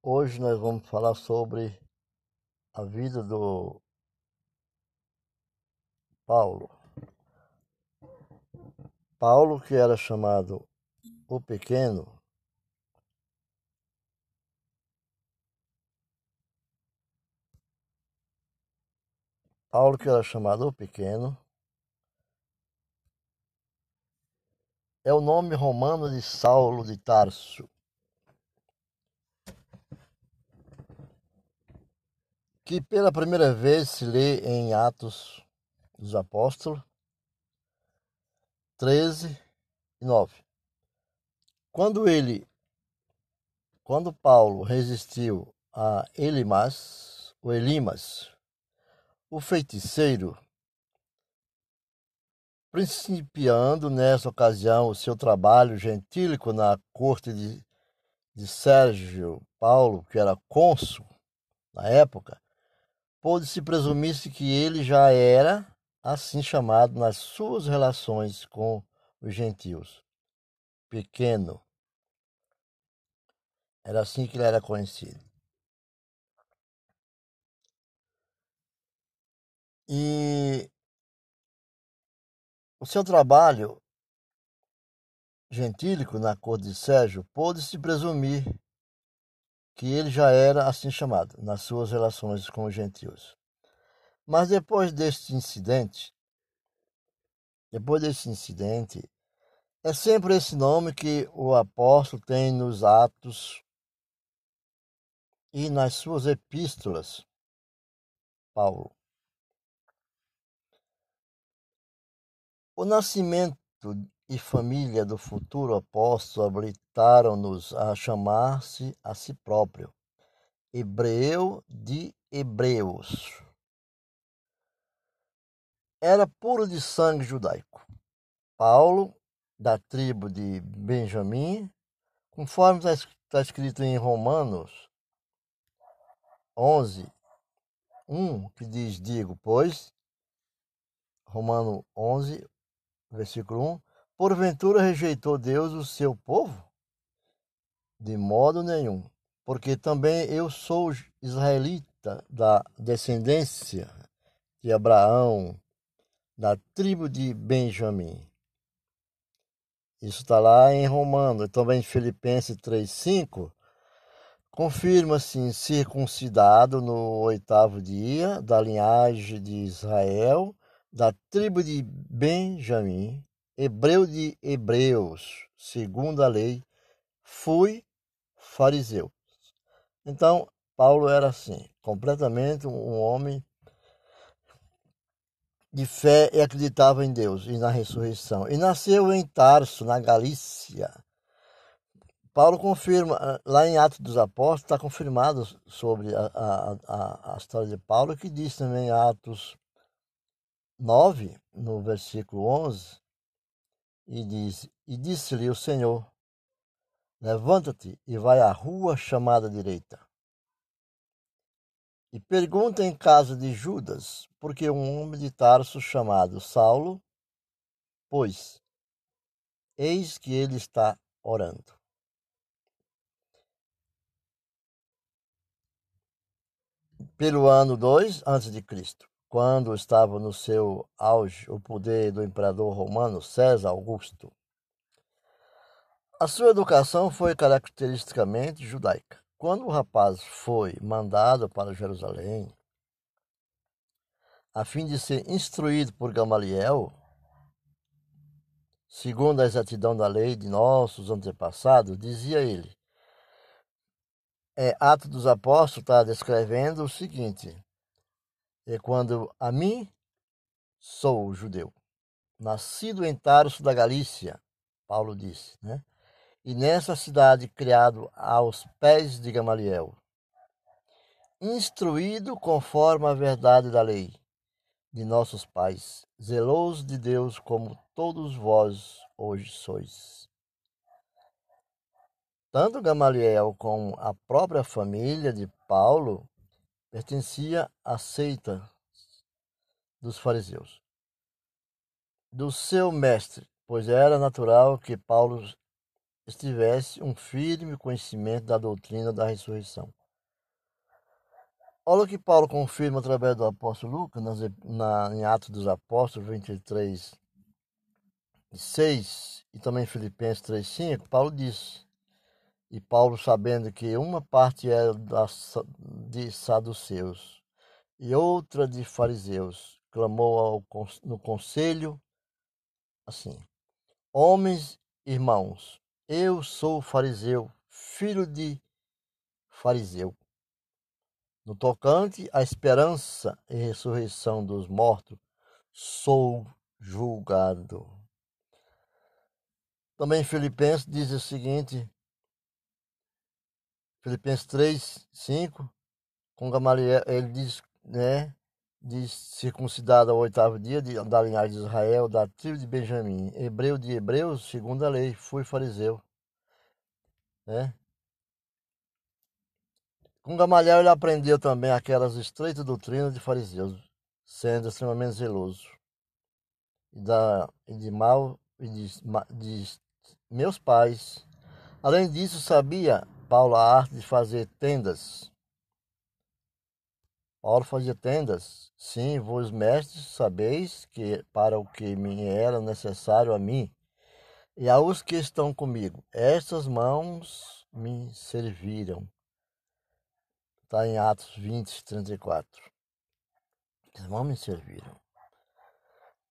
Hoje nós vamos falar sobre a vida do Paulo. Paulo, que era chamado o Pequeno, Paulo, que era chamado o Pequeno, é o nome romano de Saulo de Tarso. Que pela primeira vez se lê em Atos dos Apóstolos 13 e 9. Quando ele, quando Paulo resistiu a Elimas, o Elimas, o feiticeiro, principiando nessa ocasião o seu trabalho gentílico na corte de, de Sérgio Paulo, que era cônsul na época, pôde-se presumir-se que ele já era assim chamado nas suas relações com os gentios. Pequeno. Era assim que ele era conhecido. E o seu trabalho gentílico na corte de Sérgio pôde-se presumir que ele já era assim chamado nas suas relações com os gentios. Mas depois deste incidente, depois desse incidente, é sempre esse nome que o apóstolo tem nos Atos e nas suas epístolas, Paulo. O nascimento e família do futuro apóstolo habilitaram-nos a chamar-se a si próprio hebreu de hebreus. Era puro de sangue judaico. Paulo, da tribo de Benjamim, conforme está escrito em Romanos 11, 1, que diz: Digo, pois, Romano 11, versículo 1, porventura rejeitou Deus o seu povo? De modo nenhum, porque também eu sou israelita da descendência de Abraão, da tribo de Benjamim. Isso está lá em Romano, também em Filipenses 3,5, confirma-se circuncidado no oitavo dia, da linhagem de Israel, da tribo de Benjamim, hebreu de hebreus, segundo a lei, fui fariseu. Então, Paulo era assim, completamente um homem de fé e acreditava em Deus e na ressurreição. E nasceu em Tarso, na Galícia. Paulo confirma, lá em Atos dos Apóstolos, está confirmado sobre a, a, a, a história de Paulo, que diz também em Atos 9, no versículo 11, e disse-lhe o Senhor: Levanta-te e vai à rua chamada direita. E pergunta em casa de Judas, porque um homem de Tarso chamado Saulo, pois, eis que ele está orando. Pelo ano 2 antes de Cristo quando estava no seu auge o poder do imperador romano César Augusto. A sua educação foi caracteristicamente judaica. Quando o rapaz foi mandado para Jerusalém, a fim de ser instruído por Gamaliel, segundo a exatidão da lei de nossos antepassados, dizia ele. É, Atos dos Apóstolos está descrevendo o seguinte: é quando a mim sou judeu, nascido em Tarso da Galícia, Paulo disse, né? E nessa cidade criado aos pés de Gamaliel, instruído conforme a verdade da lei de nossos pais, zeloso de Deus como todos vós hoje sois. Tanto Gamaliel como a própria família de Paulo pertencia à seita dos fariseus, do seu mestre, pois era natural que Paulo estivesse um firme conhecimento da doutrina da ressurreição. Olha o que Paulo confirma através do apóstolo Lucas, na, em Atos dos Apóstolos 23, 6 e também Filipenses 3, 5, Paulo diz, e Paulo sabendo que uma parte era de saduceus e outra de fariseus, clamou ao, no conselho assim, homens irmãos, eu sou fariseu, filho de fariseu. No tocante à esperança e ressurreição dos mortos, sou julgado. Também Filipenses diz o seguinte, Filipenses 3, 5, com Gamaliel, ele diz, né, de circuncidado ao oitavo dia de, da linhagem de Israel, da tribo de Benjamim, hebreu de hebreus, segundo a lei, fui fariseu. Né? Com Gamaliel ele aprendeu também aquelas estreitas doutrinas de fariseus, sendo extremamente zeloso. E, da, e de mal e de, de meus pais. Além disso, sabia Paulo a arte de fazer tendas. Paulo fazia tendas. Sim, vós mestres sabeis que para o que me era necessário a mim e aos que estão comigo, estas mãos me serviram. Está em Atos 20, 34. Irmãos me serviram.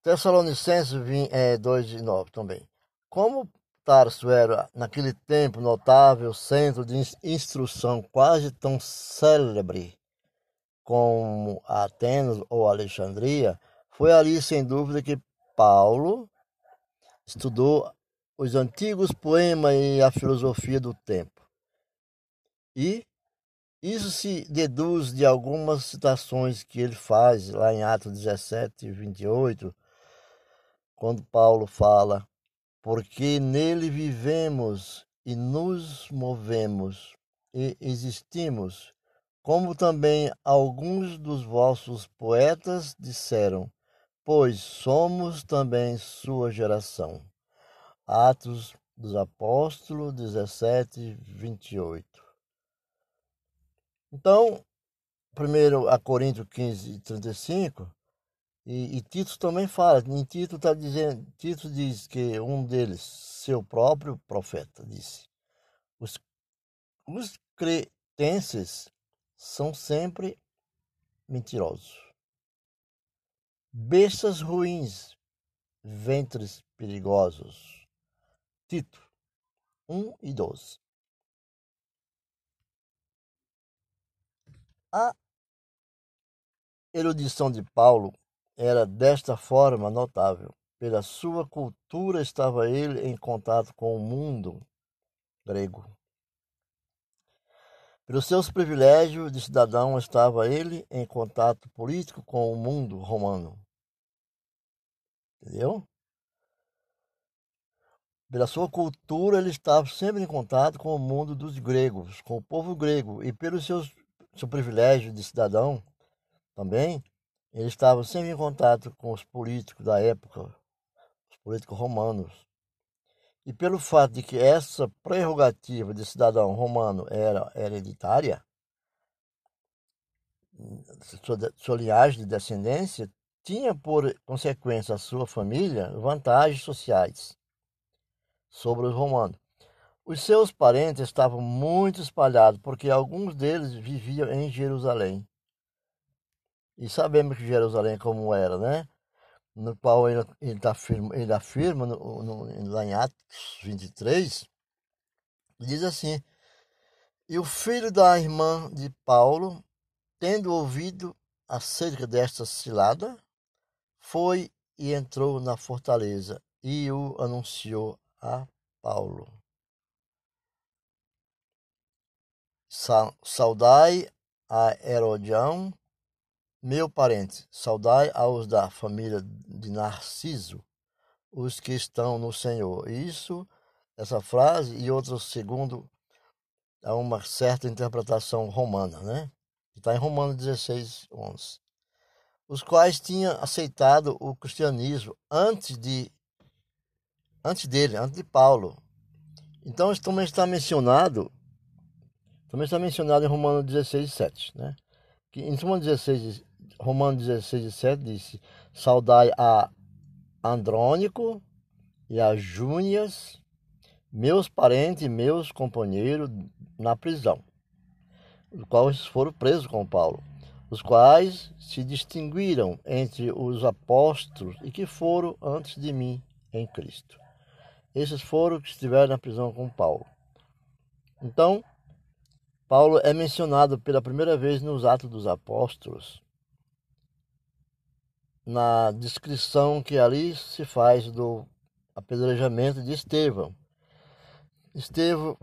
Tessalonicenses 20, é, 2 e 9 também. Como Tarso era, naquele tempo, notável centro de instrução quase tão célebre como Atenas ou Alexandria, foi ali, sem dúvida, que Paulo estudou os antigos poemas e a filosofia do tempo. E isso se deduz de algumas citações que ele faz lá em Atos 17, 28, quando Paulo fala: Porque nele vivemos e nos movemos e existimos, como também alguns dos vossos poetas disseram, pois somos também sua geração. Atos dos Apóstolos 17, 28. Então, primeiro a Coríntios 15, 35, e, e Tito também fala, em Tito está dizendo, Tito diz que um deles, seu próprio profeta, disse, os, os cretenses são sempre mentirosos, bestas ruins, ventres perigosos. Tito 1 e 12. A erudição de Paulo era desta forma notável. Pela sua cultura estava ele em contato com o mundo grego. Pelos seus privilégios de cidadão estava ele em contato político com o mundo romano. Entendeu? Pela sua cultura, ele estava sempre em contato com o mundo dos gregos, com o povo grego, e pelos seus seu privilégio de cidadão também, ele estava sempre em contato com os políticos da época, os políticos romanos. E pelo fato de que essa prerrogativa de cidadão romano era hereditária, sua, sua linhagem de descendência tinha por consequência a sua família vantagens sociais sobre os romanos. Os seus parentes estavam muito espalhados, porque alguns deles viviam em Jerusalém. E sabemos que Jerusalém como era, né? No qual ele, ele, afirma, ele afirma no, no, lá em Atos 23, diz assim, E o filho da irmã de Paulo, tendo ouvido acerca desta cilada, foi e entrou na fortaleza e o anunciou a Paulo. Saudai a Herodião, meu parente, saudai aos da família de Narciso, os que estão no Senhor. Isso, essa frase e outras segundo a uma certa interpretação romana, né? Está em Romanos 16, 11. Os quais tinham aceitado o cristianismo antes de antes dele, antes de Paulo, Então, isso também está mencionado, também está mencionado em Romanos 16, 7, né? Que em Romanos 16, Romanos 16, 7 disse, saudai a Andrônico e a Júnias, meus parentes e meus companheiros na prisão, os quais foram presos com Paulo, os quais se distinguiram entre os apóstolos e que foram antes de mim em Cristo. Esses foram que estiveram na prisão com Paulo. Então, Paulo é mencionado pela primeira vez nos Atos dos Apóstolos, na descrição que ali se faz do apedrejamento de Estevão. Estevão,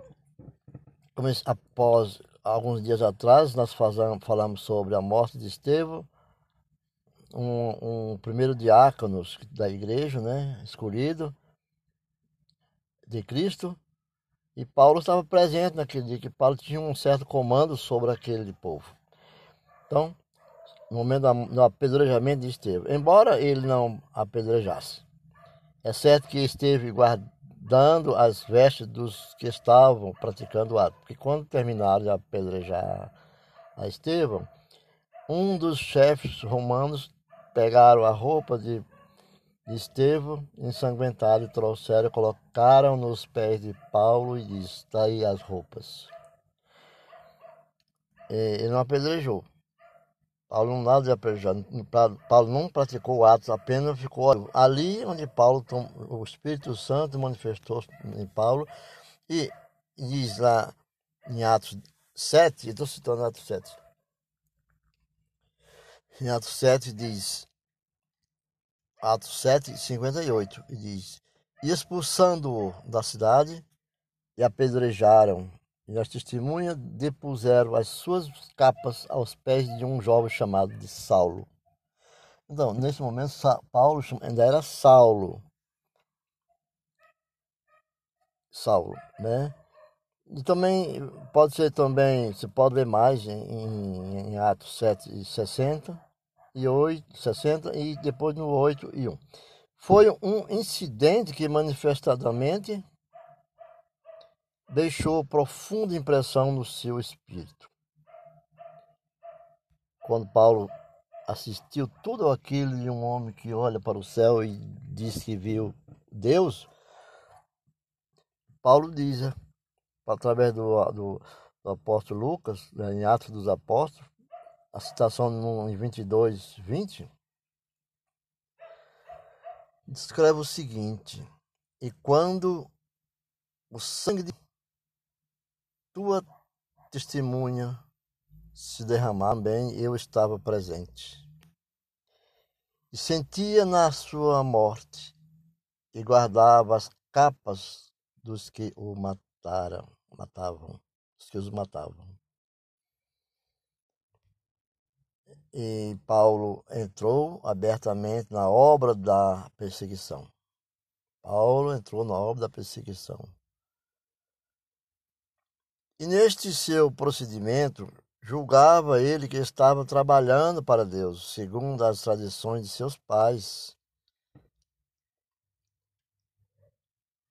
após alguns dias atrás, nós falamos sobre a morte de Estevão, um, um primeiro diácono da igreja, né, escolhido, de Cristo, e Paulo estava presente naquele dia, que Paulo tinha um certo comando sobre aquele povo. Então, no momento do apedrejamento de Estevão, embora ele não apedrejasse, é certo que esteve guardando as vestes dos que estavam praticando o ato, porque quando terminaram de apedrejar a Estevão, um dos chefes romanos pegaram a roupa de Estevão, ensanguentado, trouxeram, colocaram nos pés de Paulo e disse: Está aí as roupas. Ele não apedrejou. Nada de apedrejar. Paulo não praticou atos, apenas ficou ali onde Paulo, o Espírito Santo manifestou em Paulo. E diz lá em Atos 7, estou citando Atos 7. Em Atos 7 diz: Atos 7, 58, e diz: E expulsando-o da cidade, e apedrejaram, e as testemunhas depuseram as suas capas aos pés de um jovem chamado de Saulo. Então, nesse momento, Paulo ainda era Saulo. Saulo, né? E também pode ser também, você pode ver mais em, em Atos 7 e 60, e 8, 60 e depois no 8 e 1. Foi um incidente que manifestadamente deixou profunda impressão no seu espírito. Quando Paulo assistiu tudo aquilo de um homem que olha para o céu e diz que viu Deus, Paulo diz, através do, do, do apóstolo Lucas, né, em Atos dos Apóstolos, a citação em 22, 20, descreve o seguinte: E quando o sangue de tua testemunha se derramar, bem, eu estava presente. E sentia na sua morte e guardava as capas dos que o mataram, matavam, os que os matavam. e Paulo entrou abertamente na obra da perseguição. Paulo entrou na obra da perseguição. E neste seu procedimento, julgava ele que estava trabalhando para Deus, segundo as tradições de seus pais.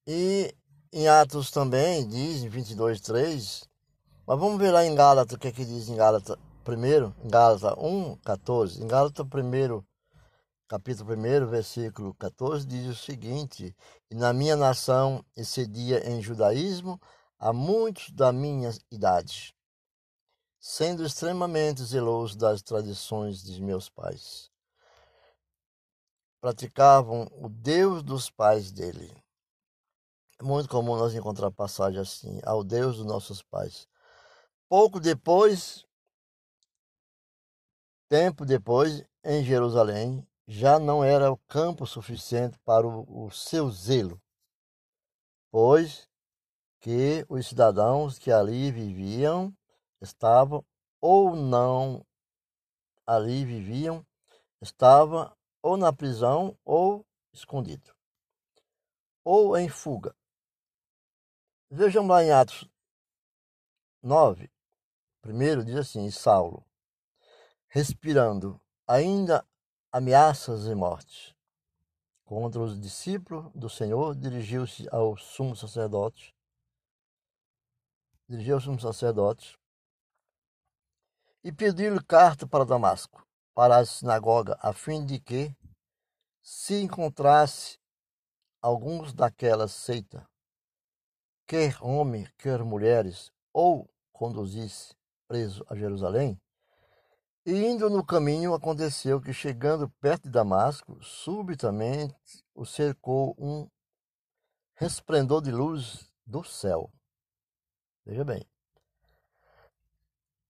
E em Atos também diz, em 22, 3, mas vamos ver lá em Gálatas, o que é que diz em Gálatas primeiro, em Gálatas 1, 14, em Gálatas primeiro, capítulo 1, versículo 14, diz o seguinte: na minha nação excedia em judaísmo a muitos da minha idade, sendo extremamente zeloso das tradições de meus pais. Praticavam o Deus dos pais dele. É muito comum nós encontrar passagem assim, ao Deus dos nossos pais. Pouco depois, Tempo depois, em Jerusalém, já não era o campo suficiente para o, o seu zelo, pois que os cidadãos que ali viviam estavam ou não ali viviam, estava ou na prisão ou escondido, ou em fuga. Vejam lá em Atos 9, primeiro diz assim, Saulo, respirando ainda ameaças e morte. Contra os discípulos do Senhor, dirigiu-se ao sumo sacerdote dirigiu-se um sacerdote e pediu-lhe carta para Damasco, para a sinagoga, a fim de que, se encontrasse alguns daquela seita, quer homem, quer mulheres, ou conduzisse preso a Jerusalém, e indo no caminho, aconteceu que, chegando perto de Damasco, subitamente o cercou um resplendor de luz do céu. Veja bem.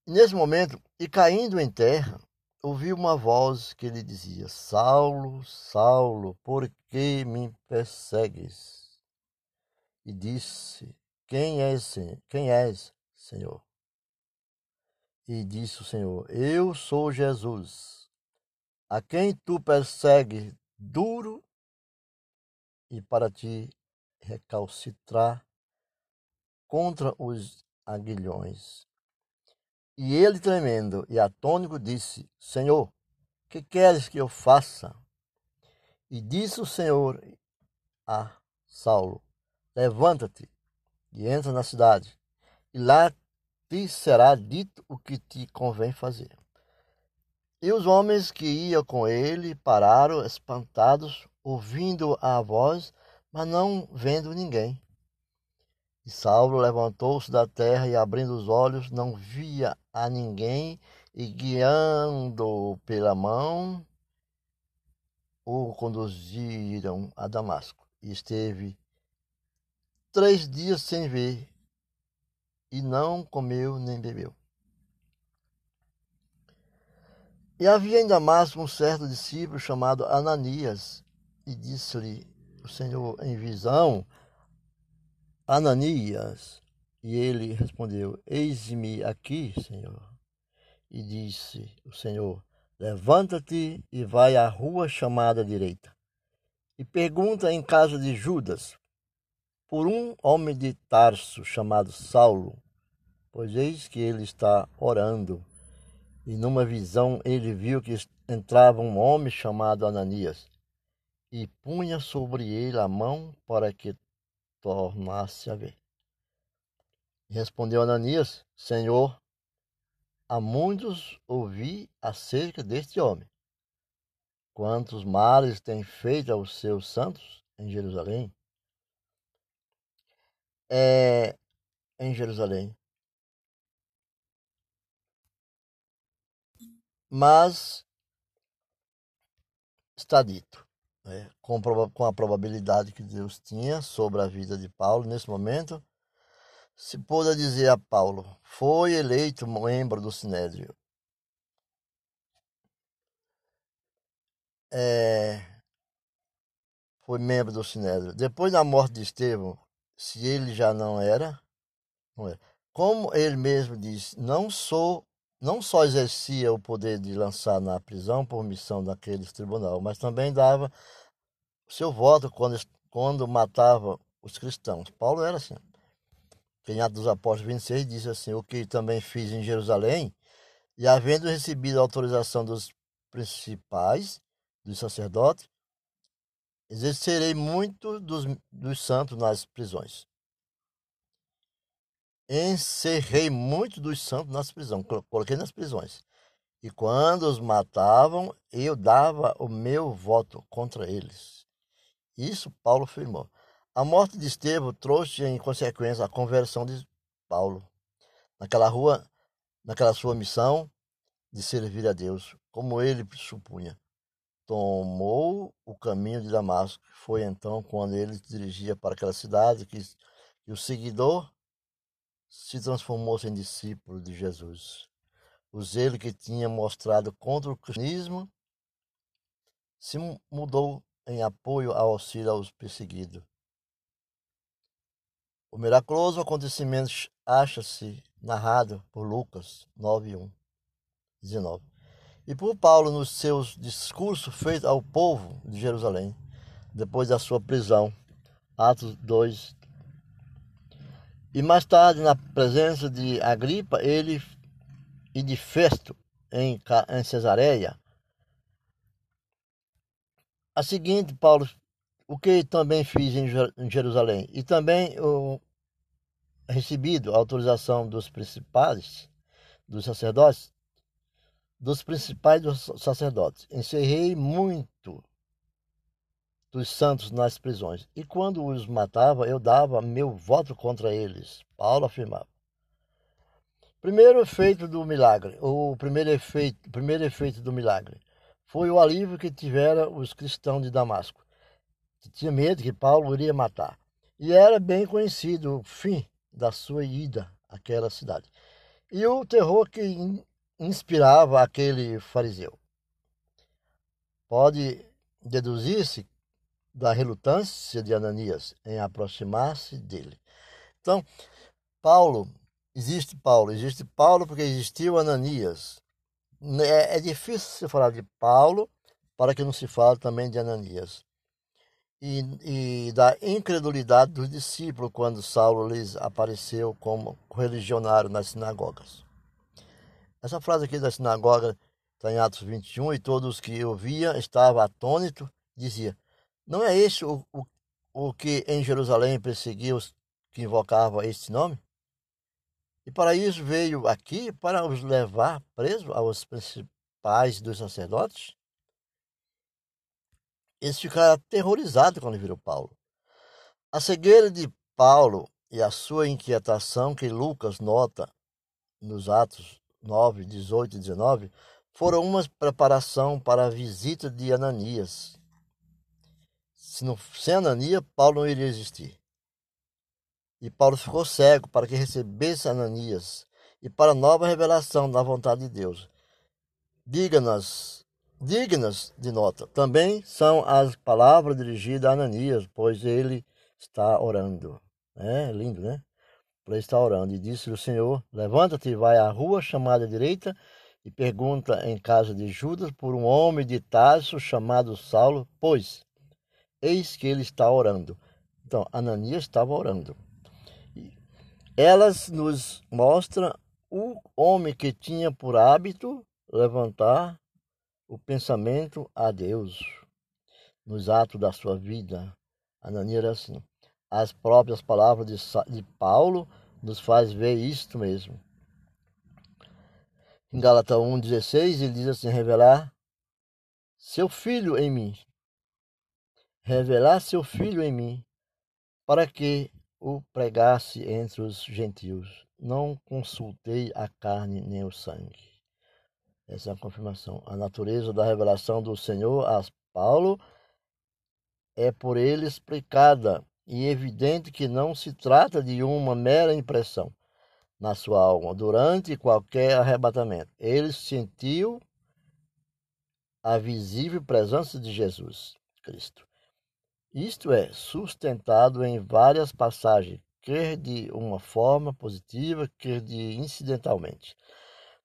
Nesse momento, e caindo em terra, ouviu uma voz que lhe dizia: Saulo, Saulo, por que me persegues? E disse: Quem és, quem és, Senhor? E disse o Senhor: Eu sou Jesus, a quem tu persegues duro e para te recalcitrar contra os aguilhões. E ele, tremendo e atônico, disse: Senhor, que queres que eu faça? E disse o Senhor a Saulo: Levanta-te e entra na cidade, e lá te será dito o que te convém fazer. E os homens que iam com ele pararam espantados, ouvindo a voz, mas não vendo ninguém. E Saulo levantou-se da terra e, abrindo os olhos, não via a ninguém, e guiando-o pela mão, o conduziram a Damasco. E esteve três dias sem ver, e não comeu nem bebeu. E havia em Damasco um certo discípulo chamado Ananias, e disse-lhe o Senhor em visão, Ananias, e ele respondeu, Eis-me aqui, Senhor. E disse o Senhor, Levanta-te e vai à rua chamada direita, e pergunta em casa de Judas, por um homem de Tarso chamado Saulo, pois eis que ele está orando. E numa visão ele viu que entrava um homem chamado Ananias, e punha sobre ele a mão para que tornasse a ver. Respondeu Ananias: Senhor, há muitos ouvi acerca deste homem. Quantos males tem feito aos seus santos em Jerusalém? É, em Jerusalém. Mas está dito, né, com, com a probabilidade que Deus tinha sobre a vida de Paulo nesse momento, se pôde dizer a Paulo: foi eleito membro do Sinédrio. É, foi membro do Sinédrio. Depois da morte de Estevão, se ele já não era, não era. Como ele mesmo disse, não sou não só exercia o poder de lançar na prisão por missão daqueles tribunal, mas também dava seu voto quando, quando matava os cristãos. Paulo era assim. Em Atos dos Apóstolos 26 diz assim: O que também fiz em Jerusalém, e havendo recebido a autorização dos principais, dos sacerdotes, exercerei muito dos, dos santos nas prisões encerrei muitos dos santos nas prisões, coloquei nas prisões. E quando os matavam, eu dava o meu voto contra eles. Isso Paulo afirmou. A morte de Estevão trouxe em consequência a conversão de Paulo. Naquela rua, naquela sua missão de servir a Deus, como ele supunha. Tomou o caminho de Damasco. Foi então quando ele se dirigia para aquela cidade que, que o seguidor se transformou-se em discípulo de Jesus. O zelo que tinha mostrado contra o cristianismo se mudou em apoio ao auxílio aos perseguidos. O miraculoso acontecimento acha-se narrado por Lucas 9:1, 19. E por Paulo nos seus discursos feitos ao povo de Jerusalém, depois da sua prisão. Atos 2, e mais tarde, na presença de Agripa ele, e de Festo em, em Cesareia, a seguinte, Paulo, o que também fiz em Jerusalém, e também o, recebido a autorização dos principais, dos sacerdotes, dos principais dos sacerdotes. Encerrei muito dos santos nas prisões, e quando os matava, eu dava meu voto contra eles. Paulo afirmava. Primeiro efeito do milagre, o primeiro efeito, primeiro efeito do milagre, foi o alívio que tiveram os cristãos de Damasco, que tinha medo que Paulo iria matar. E era bem conhecido o fim da sua ida àquela cidade. E o terror que inspirava aquele fariseu. Pode deduzir-se da relutância de Ananias em aproximar-se dele. Então, Paulo, existe Paulo, existe Paulo porque existiu Ananias. É, é difícil se falar de Paulo para que não se fale também de Ananias. E, e, da incredulidade dos discípulos quando Saulo lhes apareceu como religionário nas sinagogas. Essa frase aqui da sinagoga está em Atos 21, e todos que ouvia estavam atônitos, dizia, não é este o, o, o que em Jerusalém perseguiu os que invocavam este nome? E para isso veio aqui para os levar presos aos principais dos sacerdotes? Eles ficaram aterrorizados quando viram Paulo. A cegueira de Paulo e a sua inquietação que Lucas nota nos Atos 9, 18 e 19 foram uma preparação para a visita de Ananias. Se não, sem Ananias, Paulo não iria existir. E Paulo ficou cego para que recebesse Ananias e para nova revelação da vontade de Deus. Dignas, dignas de nota, também são as palavras dirigidas a Ananias, pois ele está orando. É lindo, né? Para estar orando. E disse-lhe o Senhor: Levanta-te e vai à rua chamada direita e pergunta em casa de Judas por um homem de Tarso chamado Saulo, pois eis que ele está orando. Então, Ananias estava orando. Elas nos mostram o homem que tinha por hábito levantar o pensamento a Deus nos atos da sua vida. Ananias era assim. As próprias palavras de, de Paulo nos faz ver isto mesmo. Em Gálatas 1,16 ele diz assim, revelar seu filho em mim. Revelar seu filho em mim, para que o pregasse entre os gentios. Não consultei a carne nem o sangue. Essa é a confirmação. A natureza da revelação do Senhor a Paulo é por ele explicada e evidente que não se trata de uma mera impressão na sua alma durante qualquer arrebatamento. Ele sentiu a visível presença de Jesus Cristo. Isto é sustentado em várias passagens, quer de uma forma positiva, quer de incidentalmente.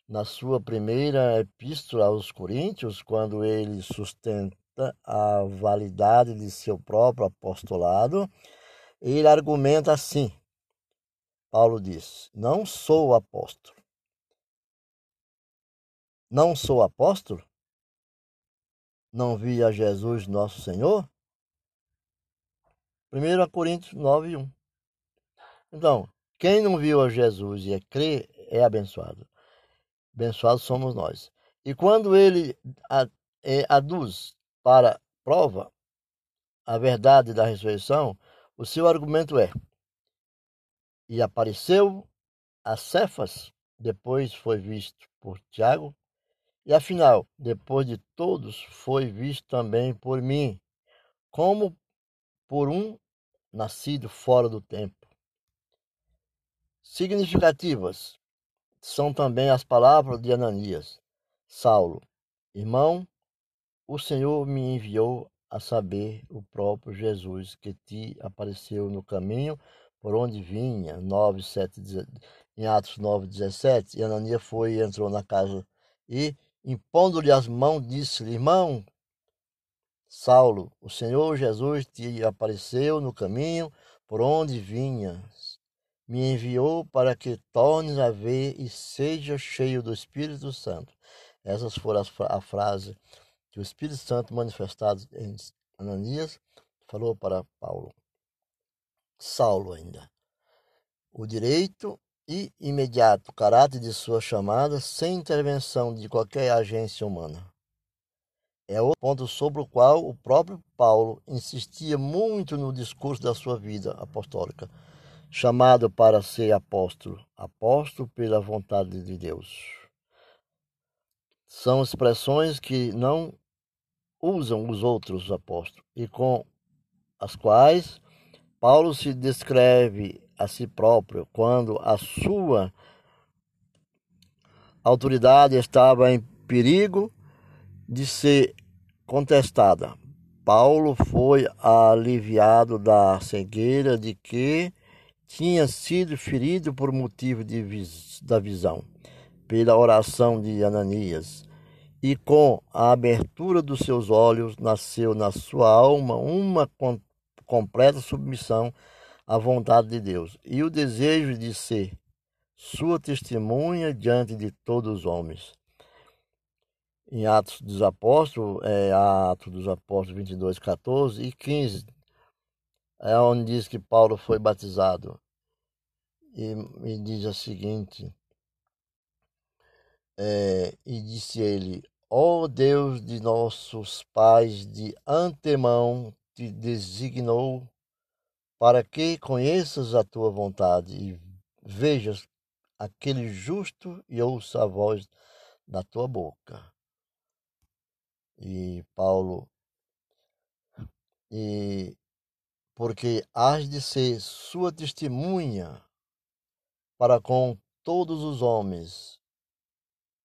Na sua primeira epístola aos Coríntios, quando ele sustenta a validade de seu próprio apostolado, ele argumenta assim. Paulo diz: Não sou apóstolo. Não sou apóstolo? Não vi a Jesus nosso Senhor? 1 Coríntios 9, 1. Então, quem não viu a Jesus e é crê, é abençoado. Abençoados somos nós. E quando ele é, aduz para prova a verdade da ressurreição, o seu argumento é: E apareceu a Cefas, depois foi visto por Tiago, e afinal, depois de todos, foi visto também por mim, como por um nascido fora do tempo. Significativas são também as palavras de Ananias, Saulo, irmão, o Senhor me enviou a saber o próprio Jesus que te apareceu no caminho por onde vinha, 9, 7, em Atos 9, 17, e Ananias foi e entrou na casa e, impondo-lhe as mãos, disse-lhe, irmão, Saulo, o Senhor Jesus te apareceu no caminho por onde vinhas. Me enviou para que tornes a ver e seja cheio do Espírito Santo. Essas foram as, a frase que o Espírito Santo manifestado em Ananias falou para Paulo. Saulo ainda. o direito e imediato caráter de sua chamada sem intervenção de qualquer agência humana. É o ponto sobre o qual o próprio Paulo insistia muito no discurso da sua vida apostólica, chamado para ser apóstolo, apóstolo pela vontade de Deus. São expressões que não usam os outros apóstolos e com as quais Paulo se descreve a si próprio quando a sua autoridade estava em perigo de ser contestada. Paulo foi aliviado da cegueira de que tinha sido ferido por motivo vis da visão, pela oração de Ananias, e com a abertura dos seus olhos nasceu na sua alma uma completa submissão à vontade de Deus e o desejo de ser sua testemunha diante de todos os homens. Em Atos dos Apóstolos, é, Atos dos Apóstolos 22, 14 e 15, é onde diz que Paulo foi batizado. E, e diz o seguinte, é, e disse ele, ó oh Deus de nossos pais, de antemão te designou para que conheças a tua vontade e vejas aquele justo e ouça a voz da tua boca. E Paulo, e porque has de ser sua testemunha para com todos os homens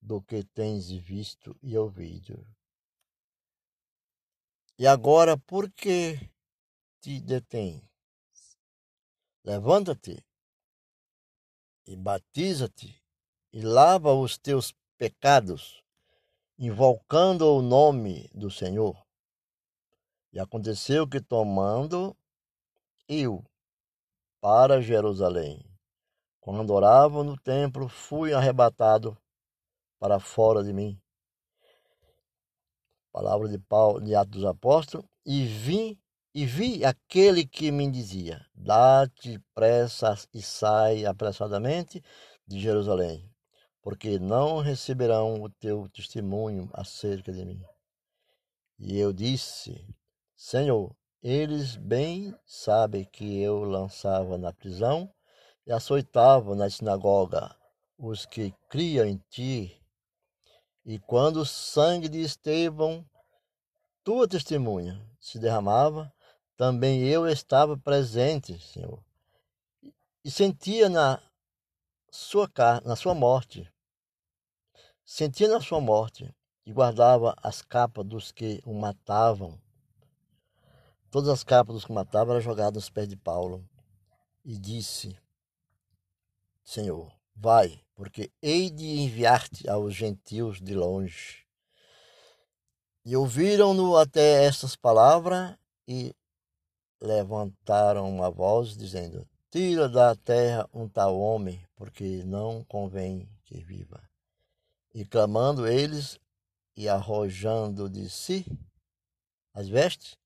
do que tens visto e ouvido. E agora, por que te detém? Levanta-te e batiza-te e lava os teus pecados, invocando o nome do Senhor. E aconteceu que, tomando eu para Jerusalém, quando orava no templo, fui arrebatado para fora de mim palavra de Paulo, de Atos dos Apóstolos, e vim e vi aquele que me dizia: Dá-te pressa e sai apressadamente de Jerusalém, porque não receberão o teu testemunho acerca de mim. E eu disse: Senhor, eles bem sabem que eu lançava na prisão e açoitava na sinagoga os que criam em ti e quando o sangue de Estevão, tua testemunha, se derramava, também eu estava presente, Senhor, e sentia na sua na sua morte, sentia na sua morte e guardava as capas dos que o matavam. Todas as capas dos que matavam eram jogadas aos pés de Paulo e disse: Senhor, vai, porque hei de enviar-te aos gentios de longe. E ouviram-no até estas palavras e levantaram uma voz, dizendo: Tira da terra um tal homem, porque não convém que viva. E clamando eles e arrojando de si as vestes,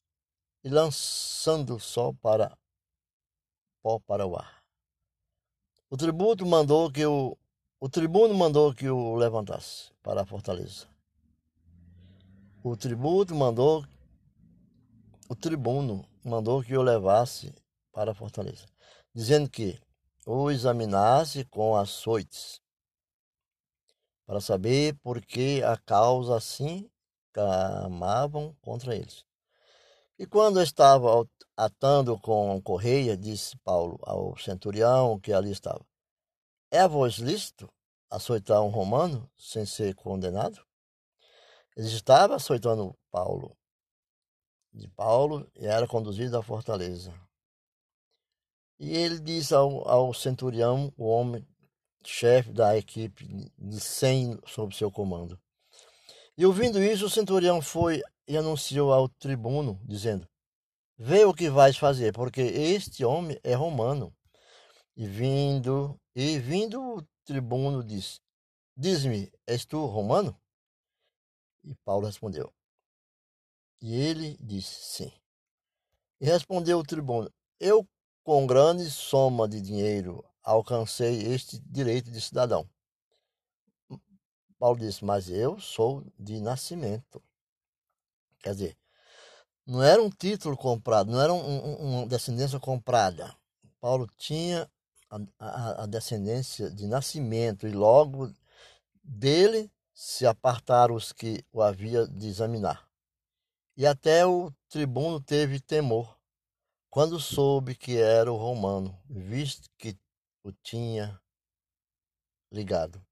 e lançando o sol para pó para o ar. O tributo mandou que o o tribuno mandou que o levantasse para a fortaleza. O tributo mandou o tribuno mandou que o levasse para a fortaleza, dizendo que o examinasse com açoites, para saber por que a causa assim clamavam contra eles. E quando estava atando com correia, disse Paulo ao centurião que ali estava: é a voz lícito açoitar um romano sem ser condenado? Ele estava açoitando Paulo, de Paulo, e era conduzido à fortaleza. E ele disse ao, ao centurião, o homem chefe da equipe de cem sob seu comando. E ouvindo isso, o centurião foi e anunciou ao tribuno, dizendo: Vê o que vais fazer, porque este homem é romano. E vindo e vindo o tribuno disse: Diz-me, és tu romano? E Paulo respondeu. E ele disse: Sim. E respondeu o tribuno: Eu, com grande soma de dinheiro, alcancei este direito de cidadão. Paulo disse, mas eu sou de nascimento. Quer dizer, não era um título comprado, não era um, um, uma descendência comprada. Paulo tinha a, a, a descendência de nascimento e logo dele se apartaram os que o havia de examinar. E até o tribuno teve temor quando soube que era o romano, visto que o tinha ligado.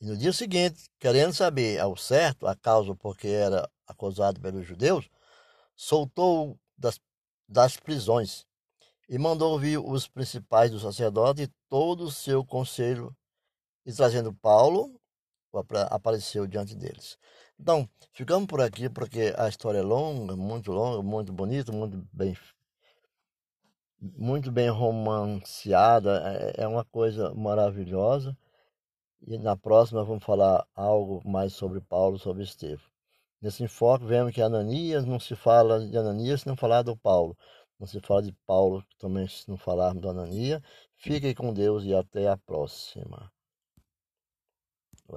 E no dia seguinte, querendo saber ao certo a causa por que era acusado pelos judeus, soltou-o das, das prisões e mandou vir os principais dos sacerdotes e todo o seu conselho, e trazendo Paulo, apareceu diante deles. Então, ficamos por aqui porque a história é longa, muito longa, muito bonita, muito bem muito bem romanceada, é, é uma coisa maravilhosa. E na próxima vamos falar algo mais sobre Paulo, sobre Estevão. Nesse enfoque, vemos que Ananias não se fala de Ananias se não falar do Paulo. Não se fala de Paulo também se não falarmos do Ananias. Fiquem com Deus e até a próxima.